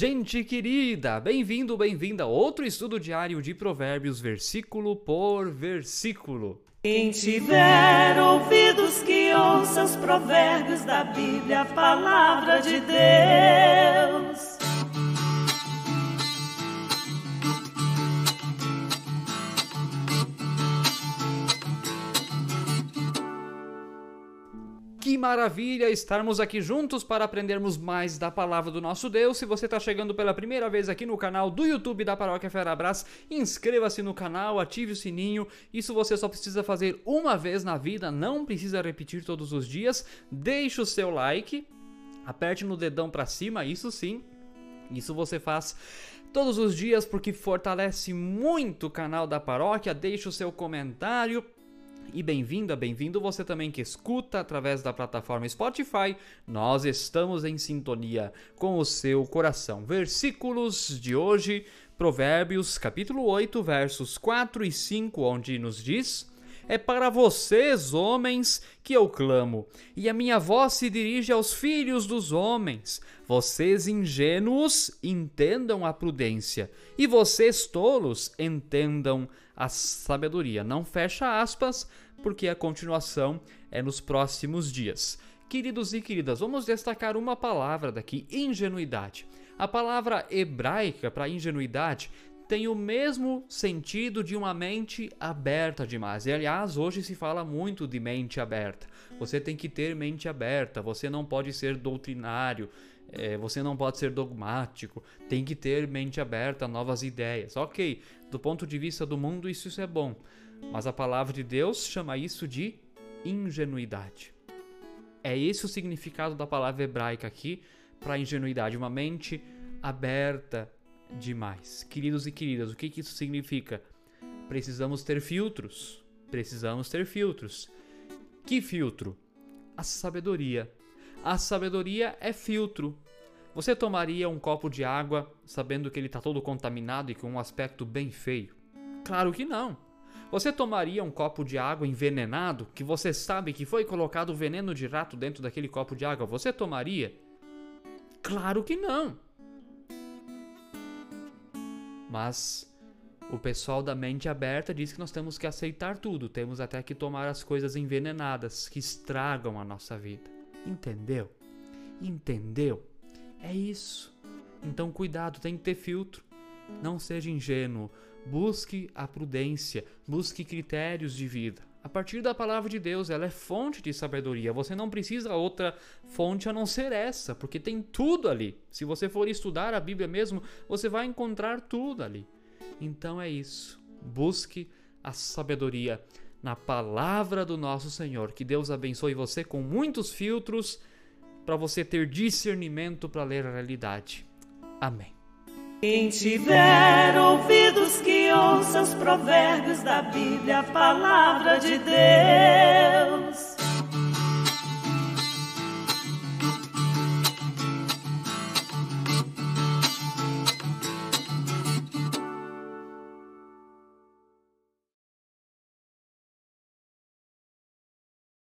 Gente querida, bem-vindo, bem-vinda a outro estudo diário de Provérbios, versículo por versículo. Quem tiver ouvidos que ouça os provérbios da Bíblia, a palavra de Deus. Que maravilha estarmos aqui juntos para aprendermos mais da palavra do nosso Deus. Se você está chegando pela primeira vez aqui no canal do YouTube da Paróquia Ferabras, inscreva-se no canal, ative o sininho. Isso você só precisa fazer uma vez na vida, não precisa repetir todos os dias. Deixe o seu like, aperte no dedão para cima, isso sim. Isso você faz todos os dias porque fortalece muito o canal da paróquia. Deixe o seu comentário e bem-vinda, bem-vindo você também que escuta através da plataforma Spotify. Nós estamos em sintonia com o seu coração. Versículos de hoje, Provérbios, capítulo 8, versos 4 e 5, onde nos diz: É para vocês, homens, que eu clamo, e a minha voz se dirige aos filhos dos homens. Vocês ingênuos entendam a prudência, e vocês tolos entendam a sabedoria. Não fecha aspas, porque a continuação é nos próximos dias. Queridos e queridas, vamos destacar uma palavra daqui: ingenuidade. A palavra hebraica para ingenuidade tem o mesmo sentido de uma mente aberta demais. E aliás, hoje se fala muito de mente aberta. Você tem que ter mente aberta, você não pode ser doutrinário, é, você não pode ser dogmático, tem que ter mente aberta novas ideias. Ok, do ponto de vista do mundo, isso, isso é bom, mas a palavra de Deus chama isso de ingenuidade. É esse o significado da palavra hebraica aqui para ingenuidade, uma mente aberta demais. Queridos e queridas, o que, que isso significa? Precisamos ter filtros. Precisamos ter filtros. Que filtro? A sabedoria. A sabedoria é filtro. Você tomaria um copo de água sabendo que ele está todo contaminado e com um aspecto bem feio? Claro que não. Você tomaria um copo de água envenenado que você sabe que foi colocado veneno de rato dentro daquele copo de água? Você tomaria? Claro que não. Mas o pessoal da mente aberta diz que nós temos que aceitar tudo, temos até que tomar as coisas envenenadas que estragam a nossa vida. Entendeu? Entendeu? É isso. Então, cuidado, tem que ter filtro. Não seja ingênuo. Busque a prudência, busque critérios de vida. A partir da palavra de Deus, ela é fonte de sabedoria. Você não precisa outra fonte a não ser essa, porque tem tudo ali. Se você for estudar a Bíblia mesmo, você vai encontrar tudo ali. Então é isso. Busque a sabedoria na palavra do nosso Senhor. Que Deus abençoe você com muitos filtros para você ter discernimento para ler a realidade. Amém. Quem tiver ouvidos que os provérbios da Bíblia, a palavra de Deus.